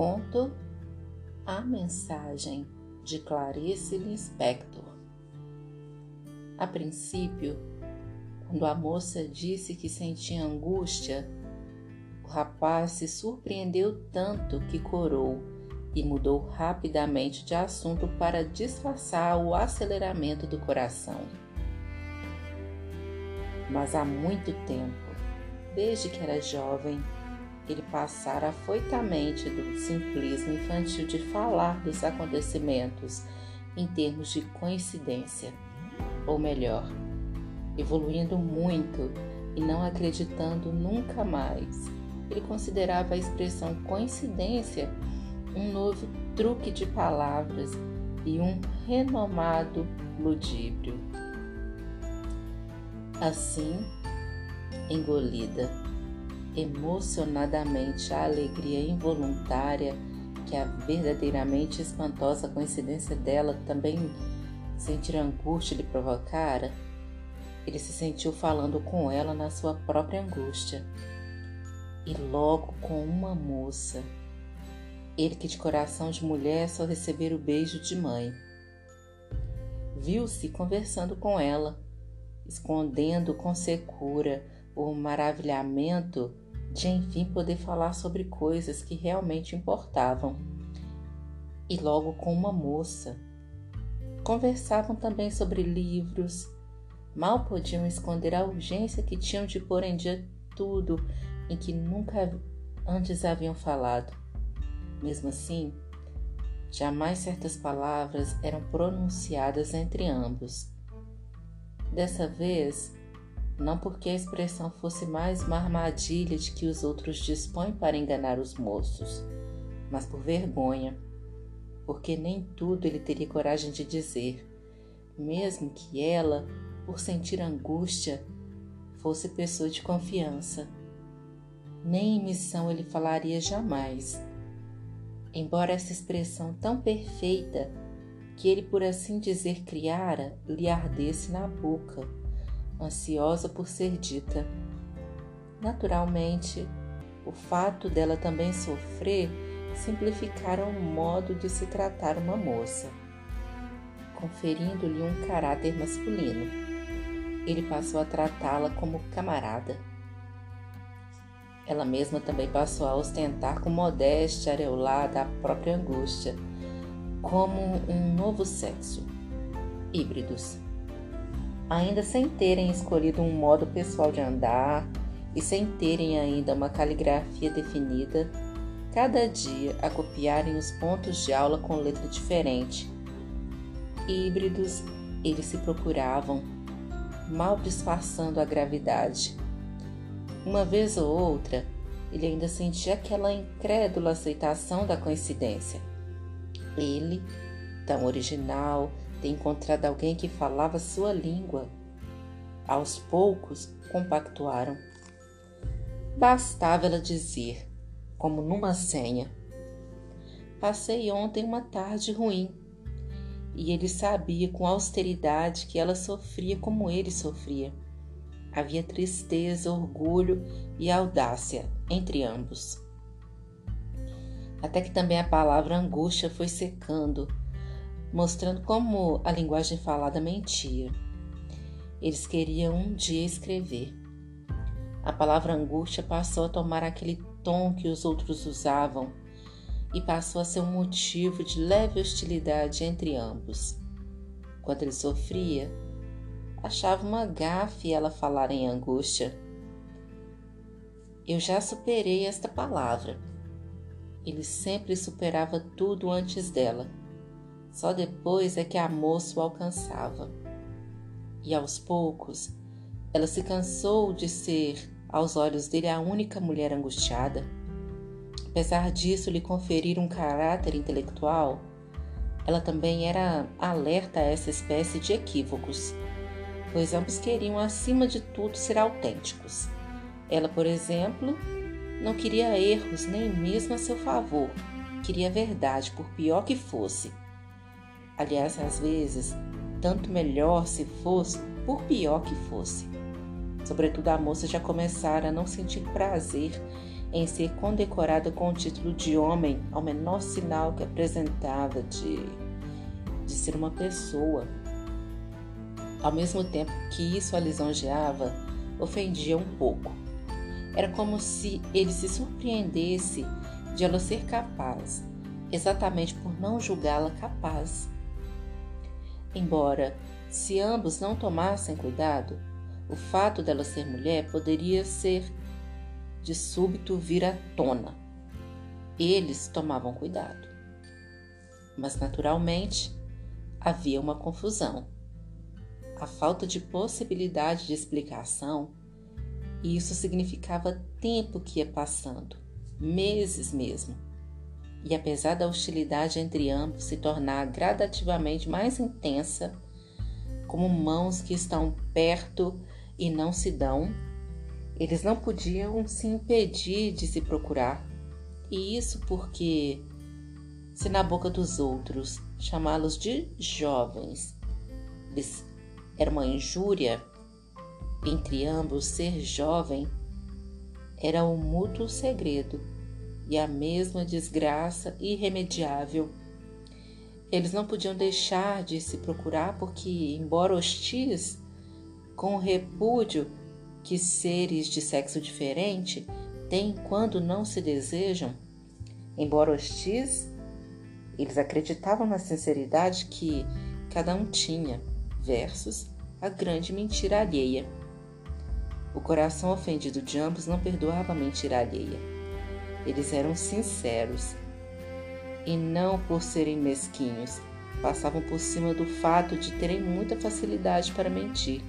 Conto A Mensagem de Clarice Lispector. A princípio, quando a moça disse que sentia angústia, o rapaz se surpreendeu tanto que corou e mudou rapidamente de assunto para disfarçar o aceleramento do coração. Mas há muito tempo, desde que era jovem, ele passara afoitamente do simplismo infantil de falar dos acontecimentos em termos de coincidência, ou melhor, evoluindo muito e não acreditando nunca mais. Ele considerava a expressão coincidência um novo truque de palavras e um renomado ludíbrio. Assim, engolida emocionadamente a alegria involuntária que a verdadeiramente espantosa coincidência dela também sentir angústia lhe provocara, ele se sentiu falando com ela na sua própria angústia. E logo com uma moça, ele que de coração de mulher só receber o beijo de mãe. Viu-se conversando com ela, escondendo com secura o maravilhamento de enfim poder falar sobre coisas que realmente importavam. E logo com uma moça. Conversavam também sobre livros. Mal podiam esconder a urgência que tinham de pôr em dia tudo em que nunca antes haviam falado. Mesmo assim, jamais certas palavras eram pronunciadas entre ambos. Dessa vez, não porque a expressão fosse mais uma armadilha de que os outros dispõem para enganar os moços, mas por vergonha, porque nem tudo ele teria coragem de dizer, mesmo que ela, por sentir angústia, fosse pessoa de confiança. Nem em missão ele falaria jamais. Embora essa expressão tão perfeita que ele, por assim dizer, criara, lhe ardesse na boca ansiosa por ser dita. Naturalmente, o fato dela também sofrer simplificaram o modo de se tratar uma moça, conferindo-lhe um caráter masculino. Ele passou a tratá-la como camarada. Ela mesma também passou a ostentar com modéstia areolada a própria angústia, como um novo sexo. Híbridos ainda sem terem escolhido um modo pessoal de andar e sem terem ainda uma caligrafia definida, cada dia a copiarem os pontos de aula com letra diferente. Híbridos, eles se procuravam, mal disfarçando a gravidade. Uma vez ou outra, ele ainda sentia aquela incrédula aceitação da coincidência. Ele, tão original, ter encontrado alguém que falava sua língua. Aos poucos, compactuaram. Bastava ela dizer, como numa senha: Passei ontem uma tarde ruim. E ele sabia com austeridade que ela sofria como ele sofria. Havia tristeza, orgulho e audácia entre ambos. Até que também a palavra angústia foi secando mostrando como a linguagem falada mentia. Eles queriam um dia escrever. A palavra angústia passou a tomar aquele tom que os outros usavam e passou a ser um motivo de leve hostilidade entre ambos. Quando ele sofria, achava uma gafe ela falar em angústia. Eu já superei esta palavra. Ele sempre superava tudo antes dela só depois é que a moça o alcançava. E aos poucos, ela se cansou de ser, aos olhos dele, a única mulher angustiada. Apesar disso lhe conferir um caráter intelectual, ela também era alerta a essa espécie de equívocos, pois ambos queriam, acima de tudo, ser autênticos. Ela, por exemplo, não queria erros nem mesmo a seu favor, queria verdade, por pior que fosse. Aliás, às vezes, tanto melhor se fosse, por pior que fosse. Sobretudo a moça já começara a não sentir prazer em ser condecorada com o título de homem ao menor sinal que apresentava de, de ser uma pessoa. Ao mesmo tempo que isso a lisonjeava, ofendia um pouco. Era como se ele se surpreendesse de ela ser capaz, exatamente por não julgá-la capaz. Embora, se ambos não tomassem cuidado, o fato dela ser mulher poderia ser de súbito vir à tona. Eles tomavam cuidado. Mas naturalmente havia uma confusão. A falta de possibilidade de explicação, e isso significava tempo que ia passando, meses mesmo. E apesar da hostilidade entre ambos se tornar gradativamente mais intensa, como mãos que estão perto e não se dão, eles não podiam se impedir de se procurar. E isso porque, se na boca dos outros chamá-los de jovens lhes era uma injúria, entre ambos ser jovem era um mútuo segredo e a mesma desgraça irremediável. Eles não podiam deixar de se procurar porque, embora hostis, com o repúdio que seres de sexo diferente têm quando não se desejam, embora hostis, eles acreditavam na sinceridade que cada um tinha, versus a grande mentira alheia. O coração ofendido de ambos não perdoava a mentira alheia. Eles eram sinceros e não por serem mesquinhos, passavam por cima do fato de terem muita facilidade para mentir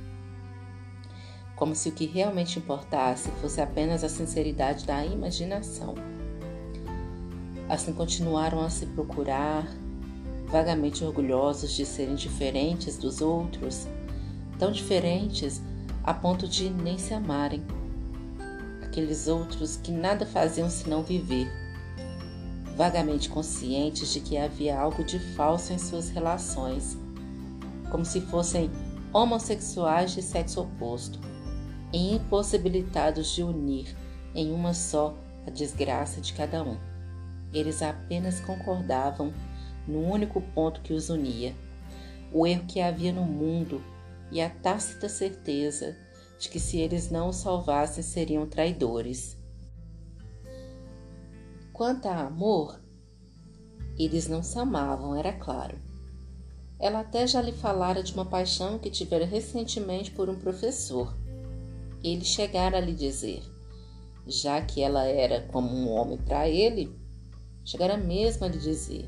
como se o que realmente importasse fosse apenas a sinceridade da imaginação. Assim continuaram a se procurar, vagamente orgulhosos de serem diferentes dos outros, tão diferentes a ponto de nem se amarem. Aqueles outros que nada faziam senão viver, vagamente conscientes de que havia algo de falso em suas relações, como se fossem homossexuais de sexo oposto e impossibilitados de unir em uma só a desgraça de cada um. Eles apenas concordavam no único ponto que os unia, o erro que havia no mundo e a tácita certeza de que se eles não o salvassem seriam traidores. Quanto a amor, eles não se amavam, era claro. Ela até já lhe falara de uma paixão que tivera recentemente por um professor, ele chegara a lhe dizer, já que ela era como um homem para ele, chegara mesmo a lhe dizer,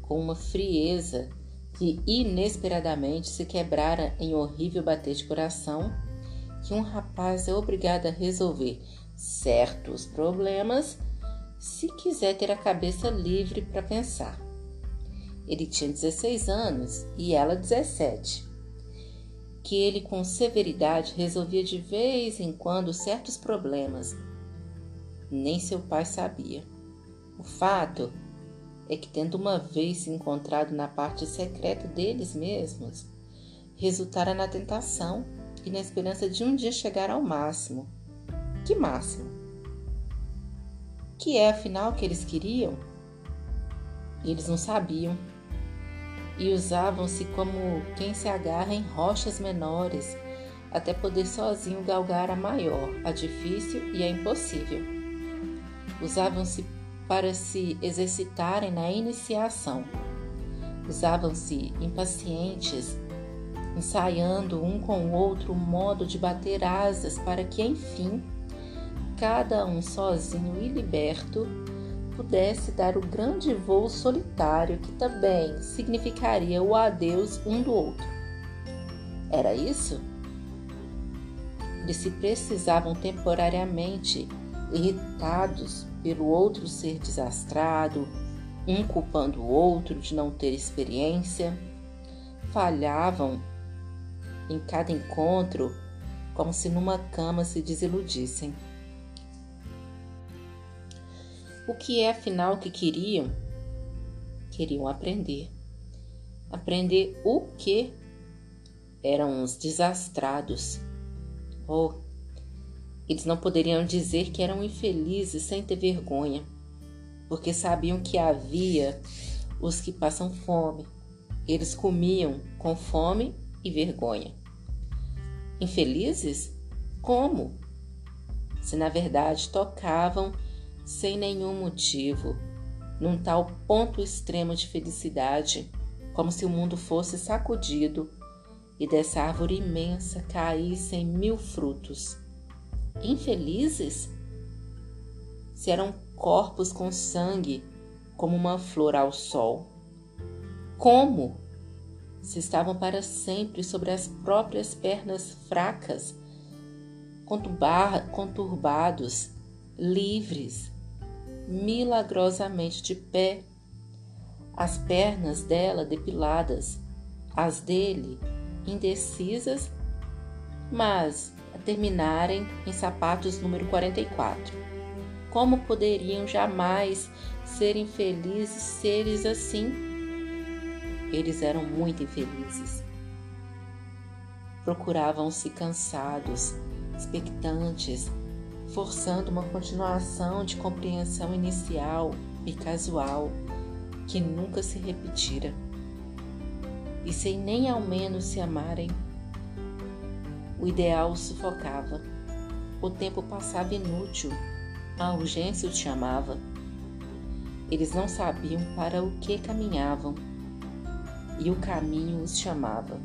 com uma frieza que inesperadamente se quebrara em horrível bater de coração, que um rapaz é obrigado a resolver certos problemas se quiser ter a cabeça livre para pensar. Ele tinha 16 anos e ela 17 que ele com severidade resolvia de vez em quando certos problemas. Nem seu pai sabia. O fato é que, tendo uma vez se encontrado na parte secreta deles mesmos, resultara na tentação e na esperança de um dia chegar ao máximo. Que máximo? Que é afinal que eles queriam? Eles não sabiam e usavam-se como quem se agarra em rochas menores até poder sozinho galgar a maior, a difícil e a impossível. Usavam-se para se exercitarem na iniciação. Usavam-se impacientes, ensaiando um com o outro o modo de bater asas para que, enfim, cada um sozinho e liberto pudesse dar o grande voo solitário que também significaria o adeus um do outro. Era isso? Eles se precisavam temporariamente, irritados pelo outro ser desastrado, um culpando o outro de não ter experiência, falhavam em cada encontro como se numa cama se desiludissem. O que é afinal que queriam? Queriam aprender. Aprender o que? Eram uns desastrados. Oh, Eles não poderiam dizer que eram infelizes sem ter vergonha, porque sabiam que havia os que passam fome. Eles comiam com fome e vergonha. Infelizes? Como? Se na verdade tocavam sem nenhum motivo, num tal ponto extremo de felicidade, como se o mundo fosse sacudido e dessa árvore imensa caíssem mil frutos infelizes? Se eram corpos com sangue, como uma flor ao sol. Como? Se estavam para sempre sobre as próprias pernas fracas, conturbados, livres, milagrosamente de pé, as pernas dela depiladas, as dele indecisas, mas terminarem em sapatos número 44. Como poderiam jamais ser infelizes seres assim? Eles eram muito infelizes. Procuravam-se cansados, expectantes, forçando uma continuação de compreensão inicial e casual que nunca se repetira. E sem nem ao menos se amarem, o ideal sufocava. O tempo passava inútil. A urgência os chamava. Eles não sabiam para o que caminhavam. E o caminho os chamava.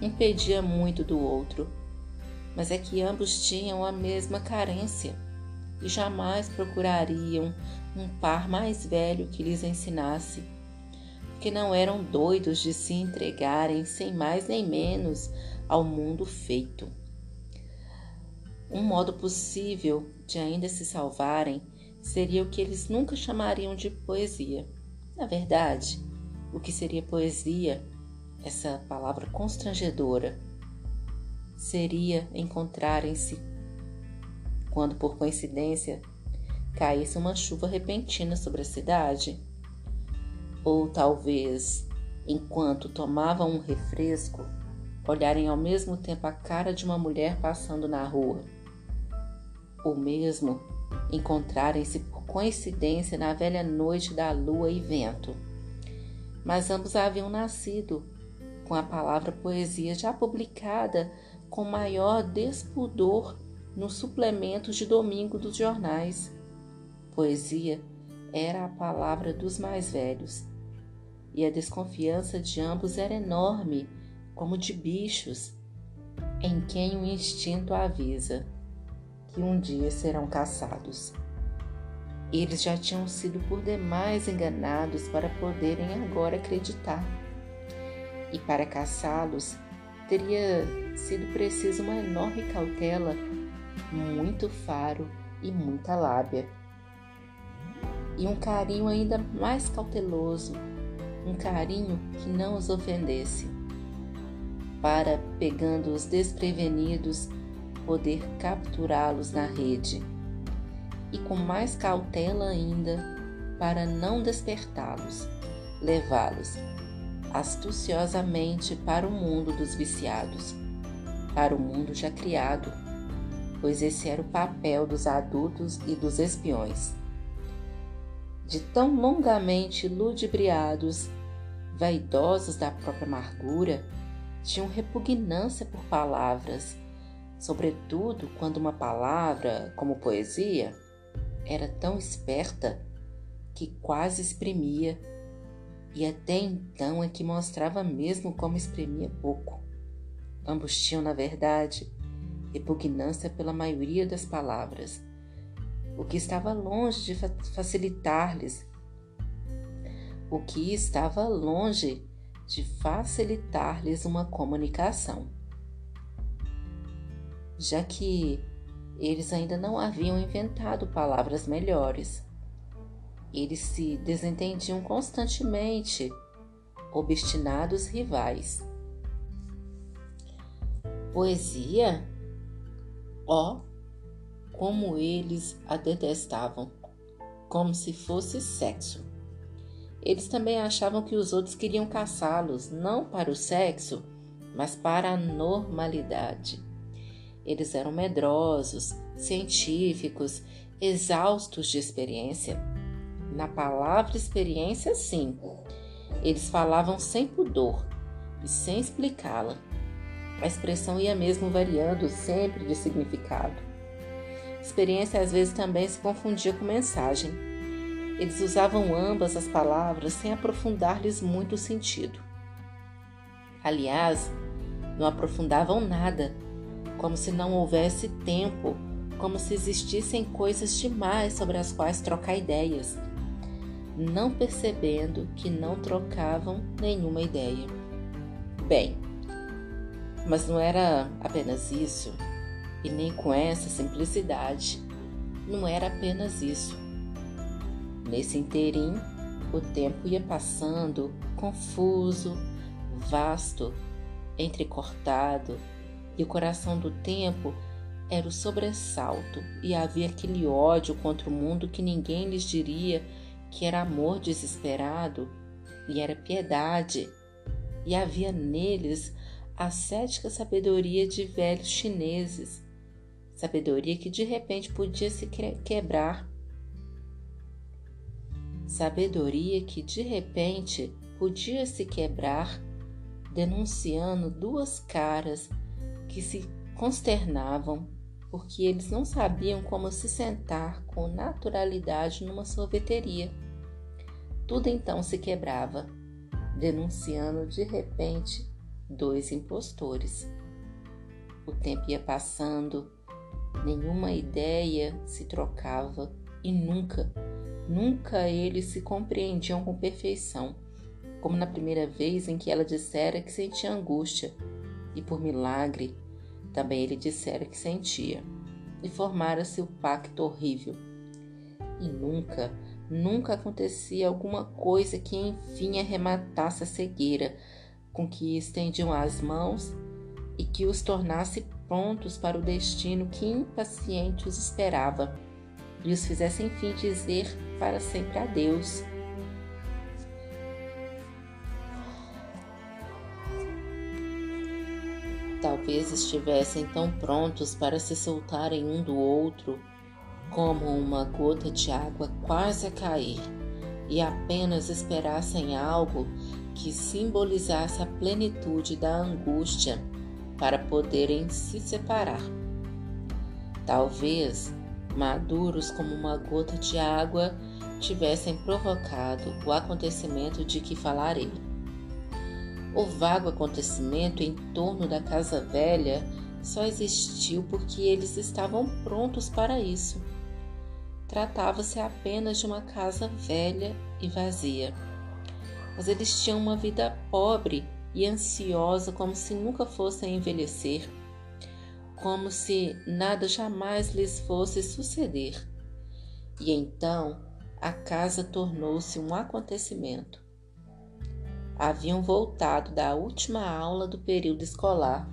Impedia muito do outro, mas é que ambos tinham a mesma carência e jamais procurariam um par mais velho que lhes ensinasse, porque não eram doidos de se entregarem sem mais nem menos ao mundo feito. Um modo possível de ainda se salvarem seria o que eles nunca chamariam de poesia. Na verdade, o que seria poesia, essa palavra constrangedora, seria encontrarem-se quando por coincidência caísse uma chuva repentina sobre a cidade, ou talvez enquanto tomavam um refresco olharem ao mesmo tempo a cara de uma mulher passando na rua, ou mesmo encontrarem-se por coincidência na velha noite da lua e vento. Mas ambos haviam nascido com a palavra poesia já publicada com maior despudor nos suplementos de domingo dos jornais. Poesia era a palavra dos mais velhos, e a desconfiança de ambos era enorme como de bichos, em quem o instinto avisa que um dia serão caçados. Eles já tinham sido por demais enganados para poderem agora acreditar. E para caçá-los, teria sido preciso uma enorme cautela, muito faro e muita lábia. E um carinho ainda mais cauteloso, um carinho que não os ofendesse para, pegando os desprevenidos, poder capturá-los na rede, e com mais cautela ainda, para não despertá-los, levá-los astuciosamente para o mundo dos viciados, para o mundo já criado, pois esse era o papel dos adultos e dos espiões. De tão longamente ludibriados, vaidosos da própria amargura, tinham repugnância por palavras, sobretudo quando uma palavra, como poesia, era tão esperta que quase exprimia, e até então é que mostrava mesmo como exprimia pouco. Ambos tinham, na verdade, repugnância pela maioria das palavras, o que estava longe de facilitar-lhes, o que estava longe de facilitar-lhes uma comunicação, já que eles ainda não haviam inventado palavras melhores. Eles se desentendiam constantemente, obstinados rivais. Poesia? Ó, oh, como eles a detestavam, como se fosse sexo. Eles também achavam que os outros queriam caçá-los, não para o sexo, mas para a normalidade. Eles eram medrosos, científicos, exaustos de experiência. Na palavra experiência, sim. Eles falavam sem pudor e sem explicá-la. A expressão ia mesmo variando sempre de significado. Experiência às vezes também se confundia com mensagem. Eles usavam ambas as palavras sem aprofundar-lhes muito o sentido. Aliás, não aprofundavam nada, como se não houvesse tempo, como se existissem coisas demais sobre as quais trocar ideias, não percebendo que não trocavam nenhuma ideia. Bem, mas não era apenas isso, e nem com essa simplicidade, não era apenas isso. Nesse interim, o tempo ia passando, confuso, vasto, entrecortado, e o coração do tempo era o sobressalto, e havia aquele ódio contra o mundo que ninguém lhes diria que era amor desesperado e era piedade, e havia neles a cética sabedoria de velhos chineses, sabedoria que de repente podia se quebrar, sabedoria que de repente podia se quebrar, denunciando duas caras que se consternavam porque eles não sabiam como se sentar com naturalidade numa sorveteria. Tudo então se quebrava, denunciando de repente dois impostores. O tempo ia passando, nenhuma ideia se trocava e nunca, nunca eles se compreendiam com perfeição, como na primeira vez em que ela dissera que sentia angústia e, por milagre, também ele dissera que sentia. E formara-se o pacto horrível. E nunca, nunca acontecia alguma coisa que enfim arrematasse a cegueira com que estendiam as mãos e que os tornasse prontos para o destino que impaciente os esperava e os fizesse enfim dizer para sempre adeus. Talvez estivessem tão prontos para se soltarem um do outro como uma gota de água quase a cair e apenas esperassem algo que simbolizasse a plenitude da angústia para poderem se separar. Talvez, maduros como uma gota de água, tivessem provocado o acontecimento de que falarei. O vago acontecimento em torno da casa velha só existiu porque eles estavam prontos para isso. Tratava-se apenas de uma casa velha e vazia mas eles tinham uma vida pobre e ansiosa, como se nunca fossem envelhecer, como se nada jamais lhes fosse suceder. E então a casa tornou-se um acontecimento. Haviam voltado da última aula do período escolar.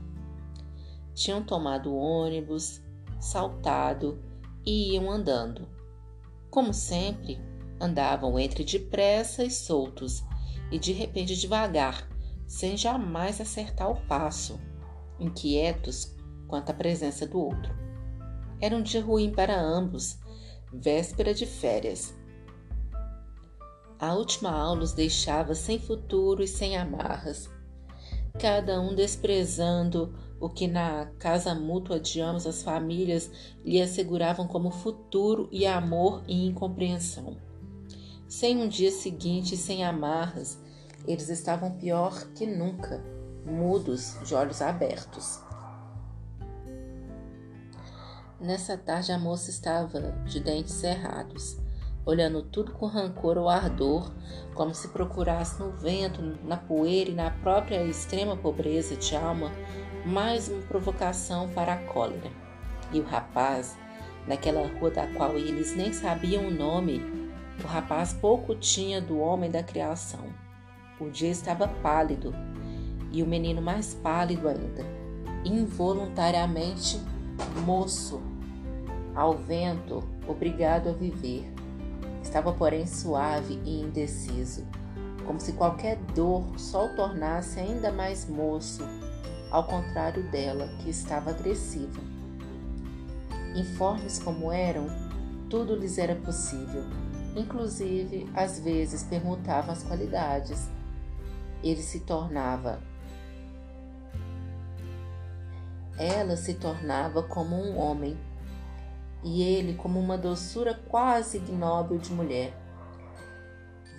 Tinham tomado ônibus, saltado e iam andando. Como sempre, andavam entre depressa e soltos, e de repente devagar, sem jamais acertar o passo, inquietos quanto à presença do outro. Era um dia ruim para ambos, véspera de férias. A última aula os deixava sem futuro e sem amarras, cada um desprezando o que na casa mútua de ambas as famílias lhe asseguravam como futuro e amor e incompreensão. Sem um dia seguinte, sem amarras, eles estavam pior que nunca, mudos, de olhos abertos. Nessa tarde a moça estava de dentes cerrados, olhando tudo com rancor ou ardor, como se procurasse no vento, na poeira e na própria extrema pobreza de alma mais uma provocação para a cólera. E o rapaz, naquela rua da qual eles nem sabiam o nome, o rapaz pouco tinha do homem da criação. O dia estava pálido e o menino mais pálido ainda, involuntariamente moço, ao vento, obrigado a viver. Estava, porém, suave e indeciso, como se qualquer dor só o tornasse ainda mais moço, ao contrário dela, que estava agressiva. Informes como eram, tudo lhes era possível. Inclusive, às vezes perguntavam as qualidades. Ele se tornava. Ela se tornava como um homem, e ele como uma doçura quase ignóbil de mulher.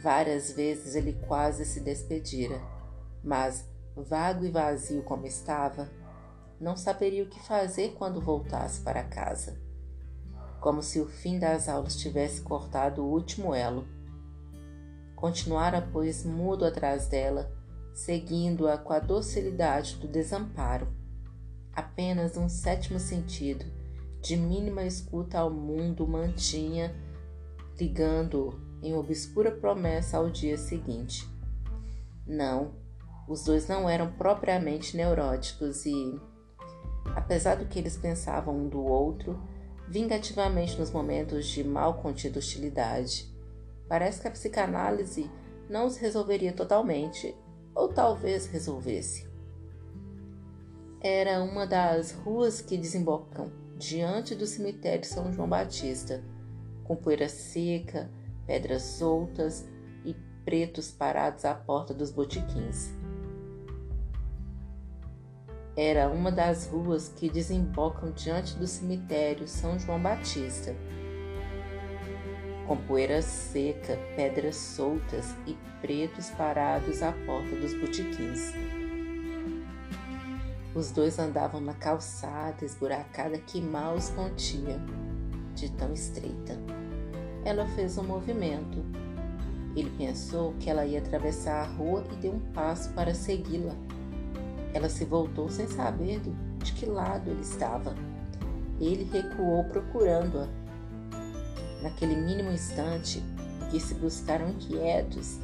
Várias vezes ele quase se despedira, mas, vago e vazio como estava, não saberia o que fazer quando voltasse para casa. Como se o fim das aulas tivesse cortado o último elo. Continuara, pois, mudo atrás dela, seguindo-a com a docilidade do desamparo. Apenas um sétimo sentido, de mínima escuta ao mundo, mantinha, ligando-o em obscura promessa ao dia seguinte. Não, os dois não eram propriamente neuróticos e, apesar do que eles pensavam um do outro, vingativamente nos momentos de mal contida hostilidade, parece que a psicanálise não os resolveria totalmente, ou talvez resolvesse. Era uma das ruas que desembocam diante do cemitério São João Batista, com poeira seca, pedras soltas e pretos parados à porta dos botiquins. Era uma das ruas que desembocam diante do cemitério São João Batista, com poeira seca, pedras soltas e pretos parados à porta dos botiquins. Os dois andavam na calçada esburacada que mal os continha, de tão estreita ela fez um movimento. Ele pensou que ela ia atravessar a rua e deu um passo para segui-la. Ela se voltou sem saber de que lado ele estava. Ele recuou procurando-a. Naquele mínimo instante que se buscaram inquietos,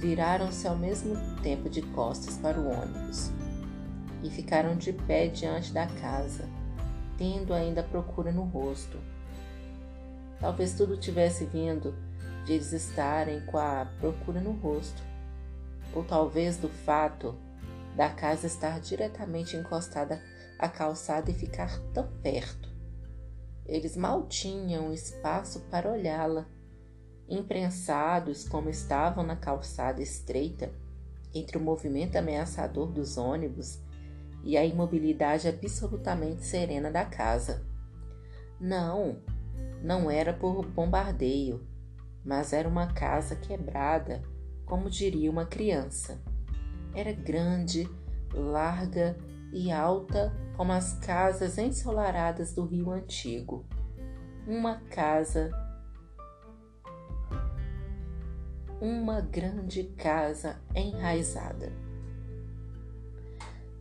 viraram-se ao mesmo tempo de costas para o ônibus e ficaram de pé diante da casa, tendo ainda procura no rosto. Talvez tudo tivesse vindo de eles estarem com a procura no rosto, ou talvez do fato da casa estar diretamente encostada à calçada e ficar tão perto. Eles mal tinham espaço para olhá-la, imprensados como estavam na calçada estreita, entre o movimento ameaçador dos ônibus e a imobilidade absolutamente serena da casa. Não, não era por bombardeio, mas era uma casa quebrada, como diria uma criança. Era grande, larga e alta como as casas ensolaradas do Rio Antigo. Uma casa uma grande casa enraizada.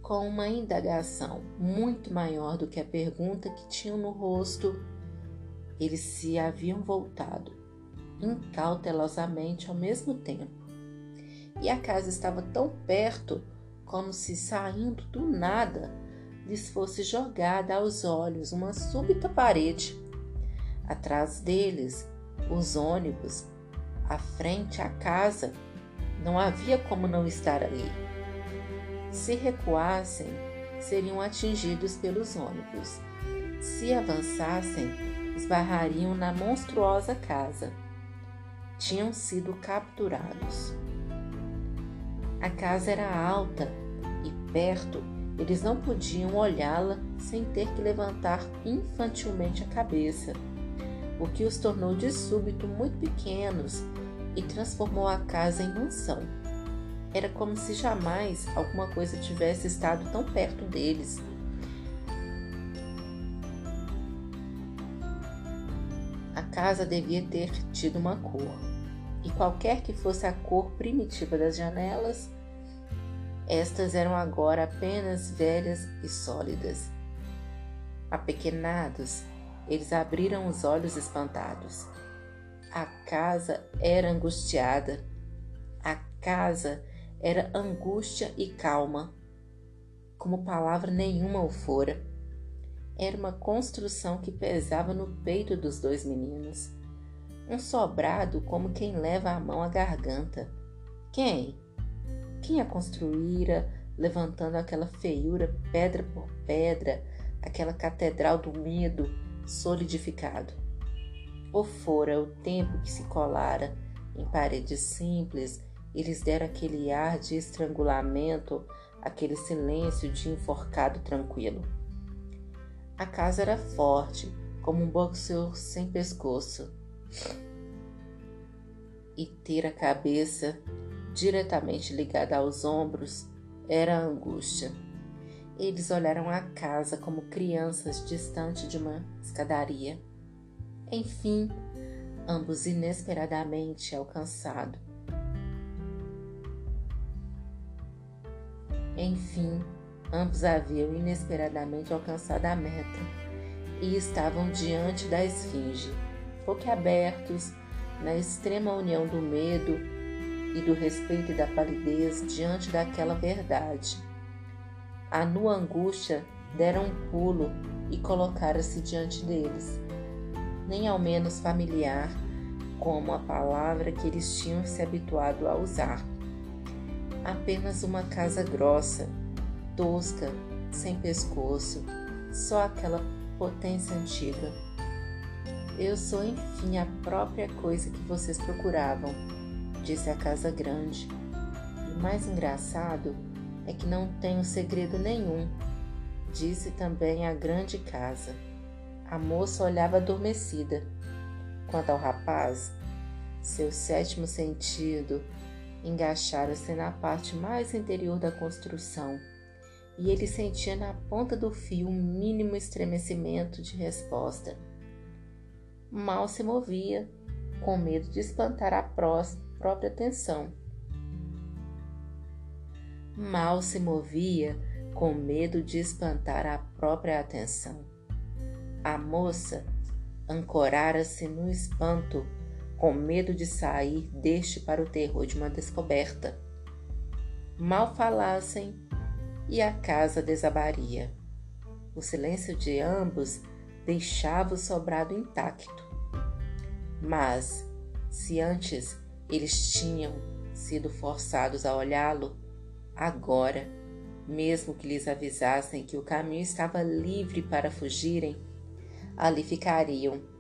Com uma indagação muito maior do que a pergunta que tinham no rosto, eles se haviam voltado, incautelosamente ao mesmo tempo. E a casa estava tão perto como se saindo do nada lhes fosse jogada aos olhos uma súbita parede. Atrás deles, os ônibus, à frente a casa, não havia como não estar ali. Se recuassem, seriam atingidos pelos ônibus. Se avançassem, esbarrariam na monstruosa casa. Tinham sido capturados. A casa era alta e perto eles não podiam olhá-la sem ter que levantar infantilmente a cabeça, o que os tornou de súbito muito pequenos e transformou a casa em mansão. Era como se jamais alguma coisa tivesse estado tão perto deles casa devia ter tido uma cor, e qualquer que fosse a cor primitiva das janelas, estas eram agora apenas velhas e sólidas. Apequenados, eles abriram os olhos espantados. A casa era angustiada. A casa era angústia e calma, como palavra nenhuma o fora. Era uma construção que pesava no peito dos dois meninos. Um sobrado como quem leva a mão à garganta. Quem? Quem a construíra, levantando aquela feiura pedra por pedra, aquela catedral do medo solidificado. Ou fora o tempo que se colara em paredes simples e lhes dera aquele ar de estrangulamento, aquele silêncio de enforcado tranquilo. A casa era forte, como um boxeur sem pescoço. E ter a cabeça diretamente ligada aos ombros era angústia. Eles olharam a casa como crianças distante de uma escadaria. Enfim, ambos inesperadamente alcançado. Enfim, ambos haviam inesperadamente alcançado a meta e estavam diante da esfinge, boquiabertos, na extrema união do medo e do respeito e da palidez diante daquela verdade a nua angústia dera um pulo e colocara-se diante deles, nem ao menos familiar como a palavra que eles tinham se habituado a usar. Apenas uma casa grossa, tosca, sem pescoço, só aquela potência antiga. Eu sou, enfim, a própria coisa que vocês procuravam, disse a casa grande. E o mais engraçado é que não tenho segredo nenhum, disse também a grande casa. A moça olhava adormecida. Quanto ao rapaz, seu sétimo sentido engaixara-se na parte mais interior da construção e ele sentia na ponta do fio um mínimo estremecimento de resposta. Mal se movia, com medo de espantar a própria atenção mal se movia com medo de espantar a própria atenção. A moça ancorara-se no espanto, com medo de sair deste para o terror de uma descoberta. Mal falassem e a casa desabaria. O silêncio de ambos deixava o sobrado intacto. Mas, se antes eles tinham sido forçados a olhá-lo, Agora, mesmo que lhes avisassem que o caminho estava livre para fugirem, ali ficariam,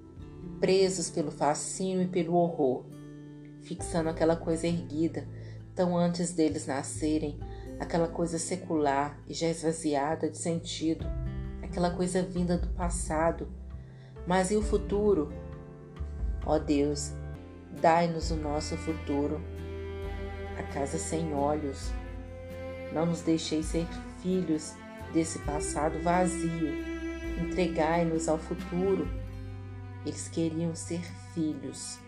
presos pelo fascínio e pelo horror, fixando aquela coisa erguida, tão antes deles nascerem, aquela coisa secular e já esvaziada de sentido, aquela coisa vinda do passado. Mas e o futuro? Ó Deus, dai-nos o nosso futuro. A casa sem olhos, não nos deixeis ser filhos desse passado vazio. Entregai-nos ao futuro. Eles queriam ser filhos,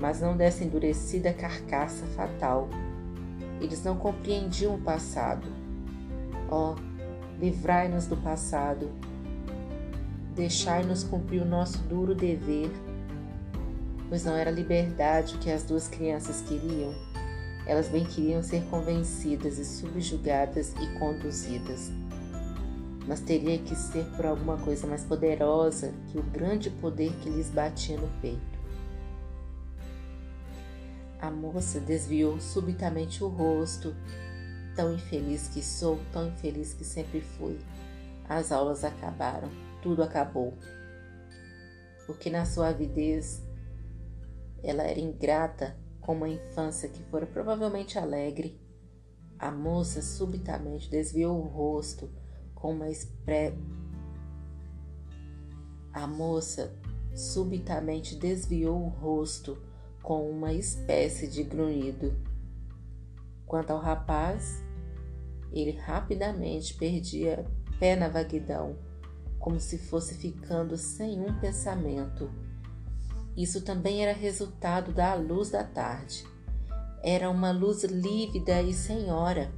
mas não dessa endurecida carcaça fatal. Eles não compreendiam o passado. Ó, oh, livrai-nos do passado. Deixai-nos cumprir o nosso duro dever, pois não era liberdade o que as duas crianças queriam elas bem queriam ser convencidas e subjugadas e conduzidas. Mas teria que ser por alguma coisa mais poderosa que o grande poder que lhes batia no peito. A moça desviou subitamente o rosto. Tão infeliz que sou, tão infeliz que sempre fui. As aulas acabaram, tudo acabou. Porque na sua avidez ela era ingrata com uma infância que fora provavelmente alegre, a moça subitamente desviou o rosto com uma expre... A moça subitamente desviou o rosto com uma espécie de grunhido. Quanto ao rapaz, ele rapidamente perdia pé na vaguidão, como se fosse ficando sem um pensamento isso também era resultado da luz da tarde. Era uma luz lívida e senhora.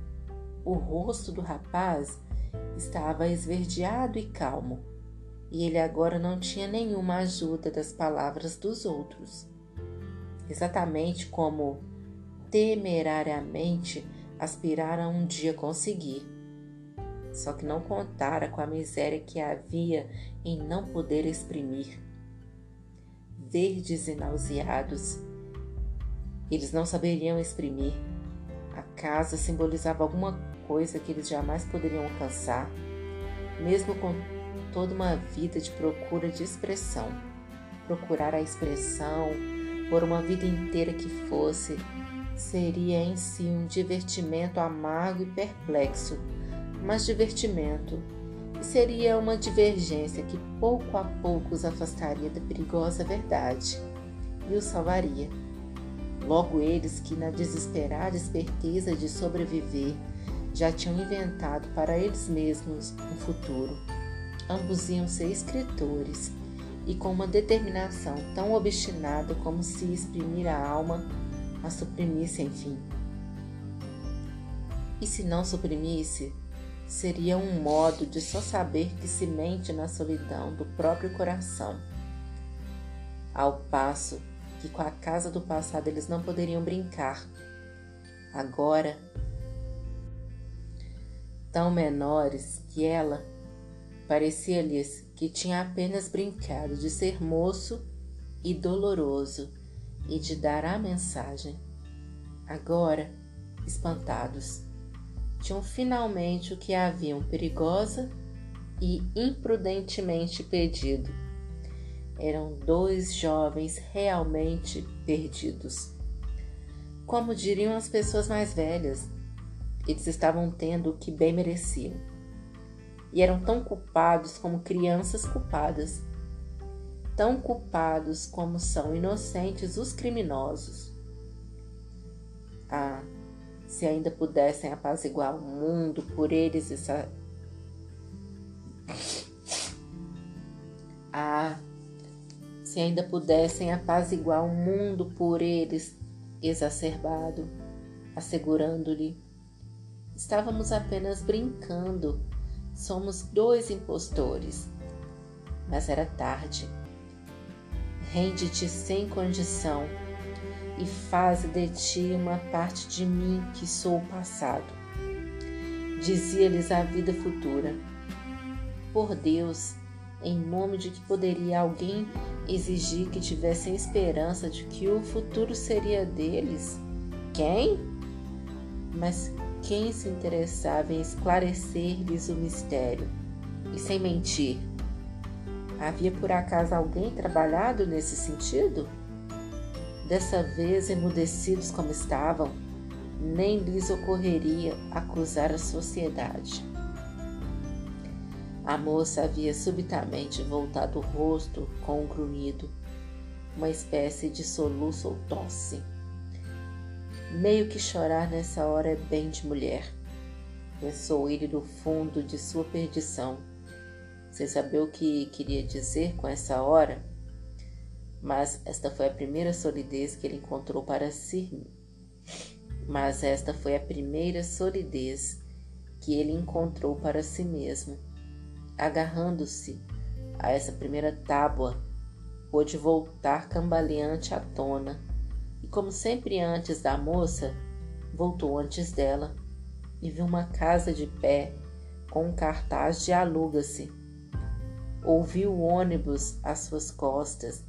O rosto do rapaz estava esverdeado e calmo, e ele agora não tinha nenhuma ajuda das palavras dos outros. Exatamente como temerariamente aspirara um dia conseguir. Só que não contara com a miséria que havia em não poder exprimir verdes e nauseados. Eles não saberiam exprimir. A casa simbolizava alguma coisa que eles jamais poderiam alcançar, mesmo com toda uma vida de procura de expressão. Procurar a expressão por uma vida inteira que fosse, seria em si um divertimento amargo e perplexo, mas divertimento, e seria uma divergência que pouco a pouco os afastaria da perigosa verdade e os salvaria. Logo eles que na desesperada esperteza de sobreviver já tinham inventado para eles mesmos um futuro. Ambos iam ser escritores e com uma determinação tão obstinada como se exprimir a alma a suprimisse, enfim. E se não suprimisse, seria um modo de só saber que se mente na solidão do próprio coração. Ao passo que com a casa do passado eles não poderiam brincar. Agora, tão menores que ela, parecia-lhes que tinha apenas brincado de ser moço e doloroso e de dar a mensagem. Agora, espantados, tinham finalmente o que haviam perigosa e imprudentemente pedido. Eram dois jovens realmente perdidos. Como diriam as pessoas mais velhas, eles estavam tendo o que bem mereciam. E eram tão culpados como crianças culpadas tão culpados como são inocentes os criminosos. Ah, se ainda pudessem apaziguar o mundo por eles essa... Ah, se ainda pudessem apaziguar o mundo por eles exacerbado, assegurando-lhe: estávamos apenas brincando, somos dois impostores. Mas era tarde Rende-te sem condição e faz de ti uma parte de mim que sou o passado. Dizia-lhes a vida futura. Por Deus, em nome de que poderia alguém exigir que tivessem esperança de que o futuro seria deles? Quem? Mas quem se interessava em esclarecer-lhes o mistério? E sem mentir, Havia por acaso alguém trabalhado nesse sentido? Dessa vez, emudecidos como estavam, nem lhes ocorreria acusar a sociedade. A moça havia subitamente voltado o rosto com um grunhido, uma espécie de soluço ou tosse. Meio que chorar nessa hora é bem de mulher, pensou ele do fundo de sua perdição sem saber o que queria dizer com essa hora, mas esta foi a primeira solidez que ele encontrou para si. Mas esta foi a primeira solidez que ele encontrou para si mesmo. Agarrando-se a essa primeira tábua, pôde voltar cambaleante à tona, como sempre antes da moça, voltou antes dela e viu uma casa de pé com um cartaz de aluga-se Ouviu o ônibus às suas costas,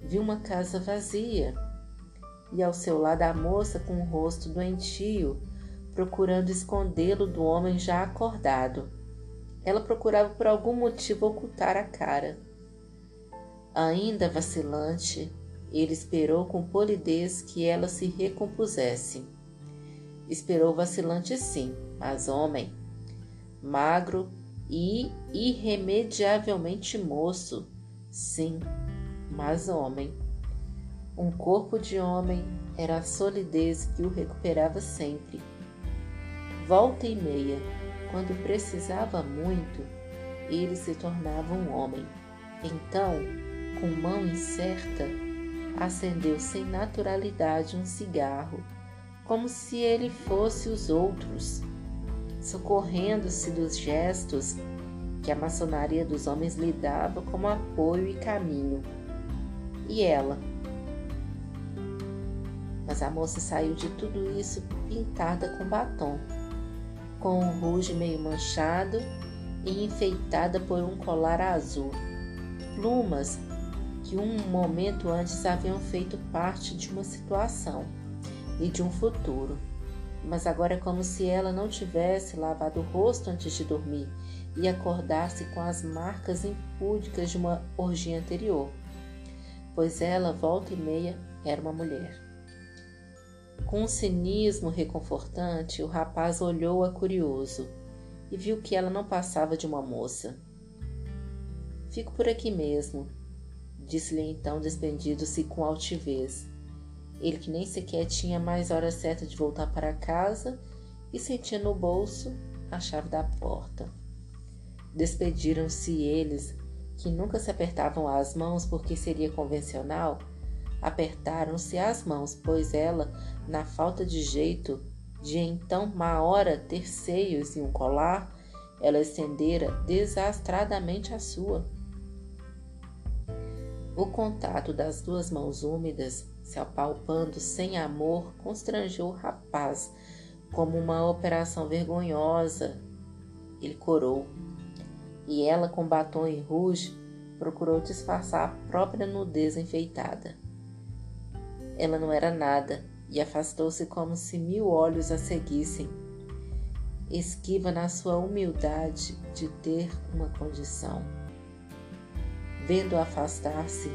viu uma casa vazia e ao seu lado a moça com o rosto doentio, procurando escondê-lo do homem já acordado. Ela procurava por algum motivo ocultar a cara. Ainda vacilante, ele esperou com polidez que ela se recompusesse. Esperou vacilante sim, mas homem, magro e irremediavelmente moço, sim, mas homem. Um corpo de homem era a solidez que o recuperava sempre. Volta e meia, quando precisava muito, ele se tornava um homem. Então, com mão incerta, acendeu sem naturalidade um cigarro, como se ele fosse os outros socorrendo-se dos gestos que a maçonaria dos homens lhe dava como apoio e caminho. E ela? Mas a moça saiu de tudo isso pintada com batom, com um ruge meio manchado e enfeitada por um colar azul, plumas que um momento antes haviam feito parte de uma situação e de um futuro mas agora é como se ela não tivesse lavado o rosto antes de dormir, e acordasse com as marcas impúdicas de uma orgia anterior, pois ela, volta e meia, era uma mulher. Com um cinismo reconfortante, o rapaz olhou-a curioso e viu que ela não passava de uma moça. Fico por aqui mesmo, disse-lhe então, despedindo-se com altivez. Ele que nem sequer tinha mais hora certa de voltar para casa e sentia no bolso a chave da porta. Despediram-se eles, que nunca se apertavam as mãos porque seria convencional, apertaram-se as mãos, pois ela, na falta de jeito de então uma hora ter seios e um colar, ela estendera desastradamente a sua. O contato das duas mãos úmidas, se apalpando sem amor, constrangeu o rapaz como uma operação vergonhosa. Ele corou. E ela, com batom e rouge, procurou disfarçar a própria nudez enfeitada. Ela não era nada e afastou-se como se mil olhos a seguissem, esquiva na sua humildade de ter uma condição. Vendo afastar-se,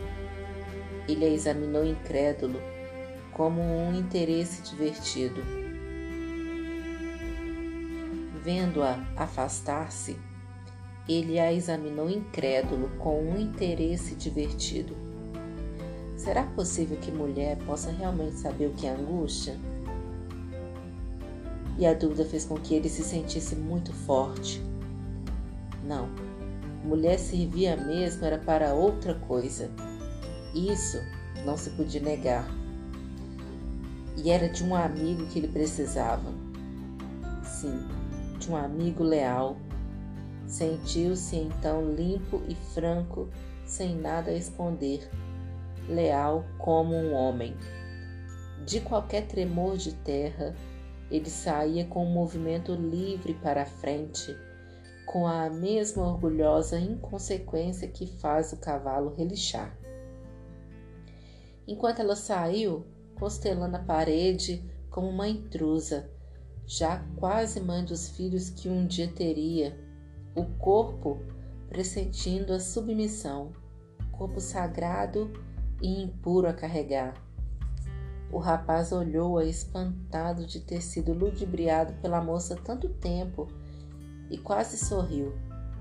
ele a examinou incrédulo, como um interesse divertido. Vendo-a afastar-se, ele a examinou incrédulo, com um interesse divertido. Será possível que mulher possa realmente saber o que é angústia? E a dúvida fez com que ele se sentisse muito forte. Não, mulher servia mesmo era para outra coisa. Isso não se podia negar. E era de um amigo que ele precisava. Sim, de um amigo leal. Sentiu-se então limpo e franco, sem nada a esconder leal como um homem. De qualquer tremor de terra, ele saía com um movimento livre para a frente, com a mesma orgulhosa inconsequência que faz o cavalo relixar. Enquanto ela saiu, constelando a parede como uma intrusa, já quase mãe dos filhos que um dia teria, o corpo pressentindo a submissão, corpo sagrado e impuro a carregar. O rapaz olhou-a espantado de ter sido ludibriado pela moça tanto tempo e quase sorriu,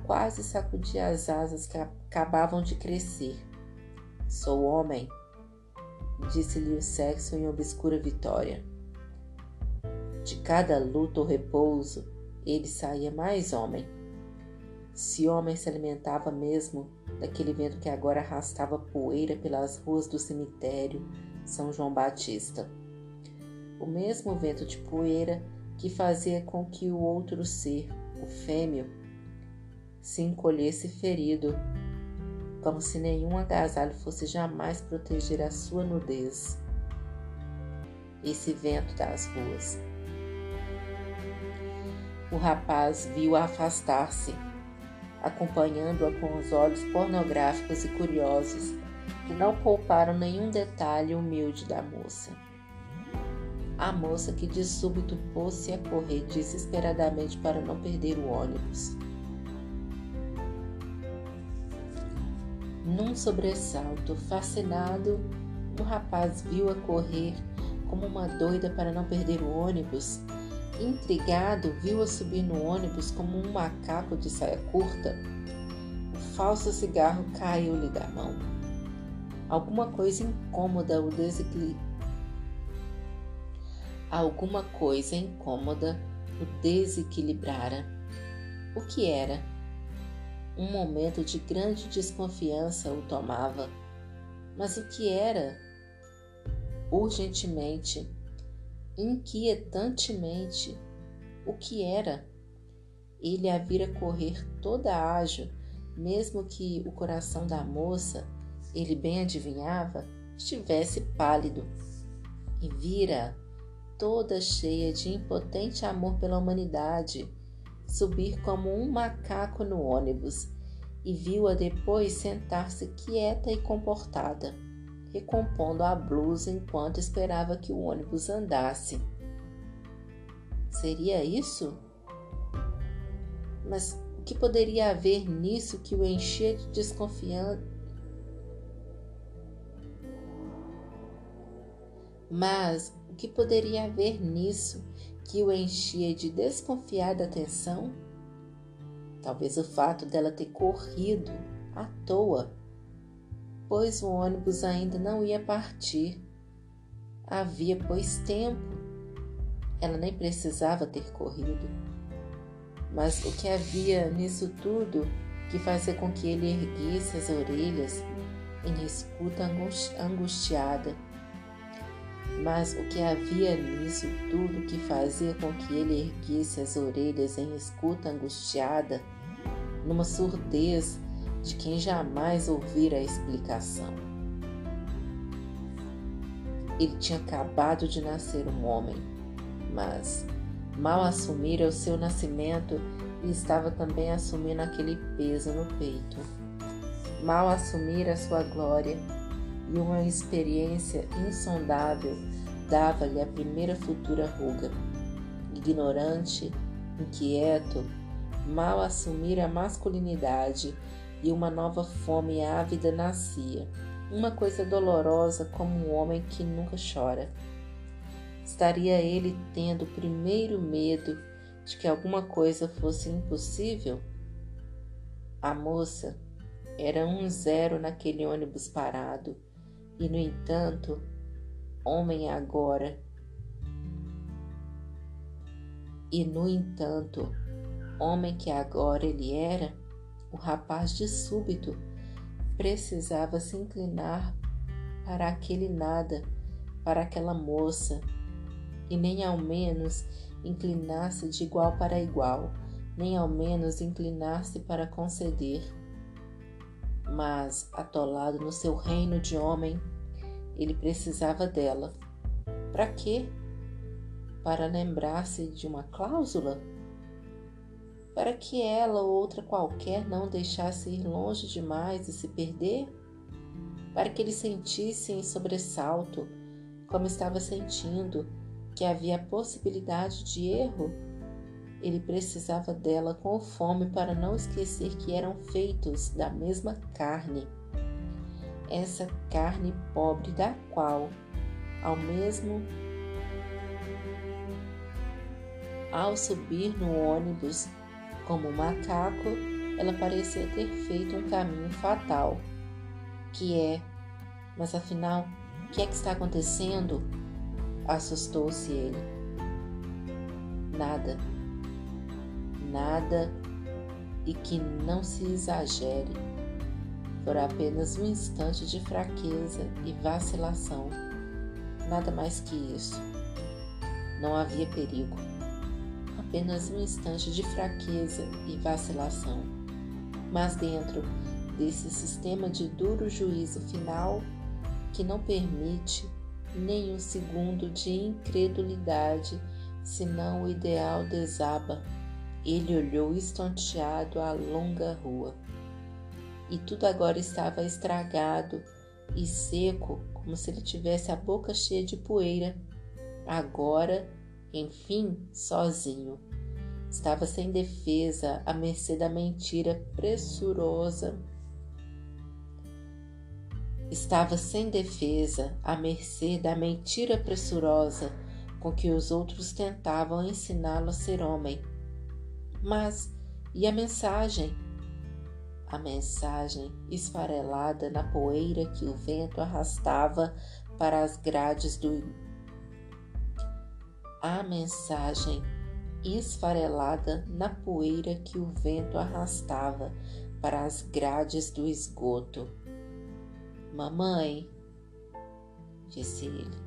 quase sacudia as asas que acabavam de crescer. Sou homem, disse-lhe o sexo em obscura vitória. De cada luta ou repouso, ele saía mais homem. Se homem se alimentava mesmo daquele vento que agora arrastava poeira pelas ruas do cemitério São João Batista. O mesmo vento de poeira que fazia com que o outro ser, o fêmeo, se encolhesse ferido, como se nenhum agasalho fosse jamais proteger a sua nudez. Esse vento das ruas. O rapaz viu-a afastar-se acompanhando-a com os olhos pornográficos e curiosos que não pouparam nenhum detalhe humilde da moça. A moça que de súbito pôs-se a correr desesperadamente para não perder o ônibus. Num sobressalto, fascinado, o rapaz viu-a correr como uma doida para não perder o ônibus Intrigado, viu-a subir no ônibus como um macaco de saia curta. O falso cigarro caiu-lhe da mão. Alguma coisa incômoda o. Alguma coisa incômoda o desequilibrara. O que era? Um momento de grande desconfiança o tomava. Mas o que era? Urgentemente, inquietantemente o que era. Ele a vira correr toda ágil, mesmo que o coração da moça, ele bem adivinhava, estivesse pálido. E vira toda cheia de impotente amor pela humanidade, subir como um macaco no ônibus e viu-a depois sentar-se quieta e comportada recompondo a blusa enquanto esperava que o ônibus andasse. Seria isso? Mas o que poderia haver nisso que o enchia de desconfiança? Mas que poderia haver nisso que o enchia de desconfiada atenção? Talvez o fato dela ter corrido à toa, pois o ônibus ainda não ia partir. Havia, pois, tempo. Ela nem precisava ter corrido. Mas o que havia nisso tudo que fazia com que ele erguesse as orelhas em escuta angustiada mas o que havia nisso tudo que fazia com que ele erguesse as orelhas em escuta angustiada, numa surdez de quem jamais ouvira a explicação. Ele tinha acabado de nascer um homem, mas mal assumira o seu nascimento e estava também assumindo aquele peso no peito. Mal assumira a sua glória e uma experiência insondável dava-lhe a primeira futura ruga. Ignorante, inquieto, mal assumira a masculinidade e uma nova fome ávida nascia, uma coisa dolorosa como um homem que nunca chora. Estaria ele tendo o primeiro medo de que alguma coisa fosse impossível? A moça era um zero naquele ônibus parado e, no entanto, homem agora. E, no entanto, homem que agora ele era, o rapaz de súbito precisava se inclinar para aquele nada, para aquela moça, e nem ao menos inclinar-se de igual para igual, nem ao menos inclinar-se para conceder mas, atolado no seu reino de homem, ele precisava dela. Para quê? Para lembrar-se de uma cláusula? Para que ela ou outra qualquer não deixasse ir longe demais e se perder? Para que ele sentisse em sobressalto, como estava sentindo, que havia possibilidade de erro? Ele precisava dela com fome para não esquecer que eram feitos da mesma carne. Essa carne pobre da qual, ao mesmo ao subir no ônibus como um macaco, ela parecia ter feito um caminho fatal, que é, mas afinal, o que é que está acontecendo? Assustou-se ele. Nada nada e que não se exagere. Por apenas um instante de fraqueza e vacilação, nada mais que isso. Não havia perigo. Apenas um instante de fraqueza e vacilação. Mas dentro desse sistema de duro juízo final que não permite nem um segundo de incredulidade, senão o ideal desaba ele olhou estonteado a longa rua. E tudo agora estava estragado e seco, como se ele tivesse a boca cheia de poeira. Agora, enfim, sozinho. Estava sem defesa, à mercê da mentira pressurosa. Estava sem defesa, à mercê da mentira pressurosa com que os outros tentavam ensiná-lo a ser homem mas e a mensagem? A mensagem esfarelada na poeira que o vento arrastava para as grades do. A mensagem esfarelada na poeira que o vento arrastava para as grades do esgoto. Mamãe, disse ele,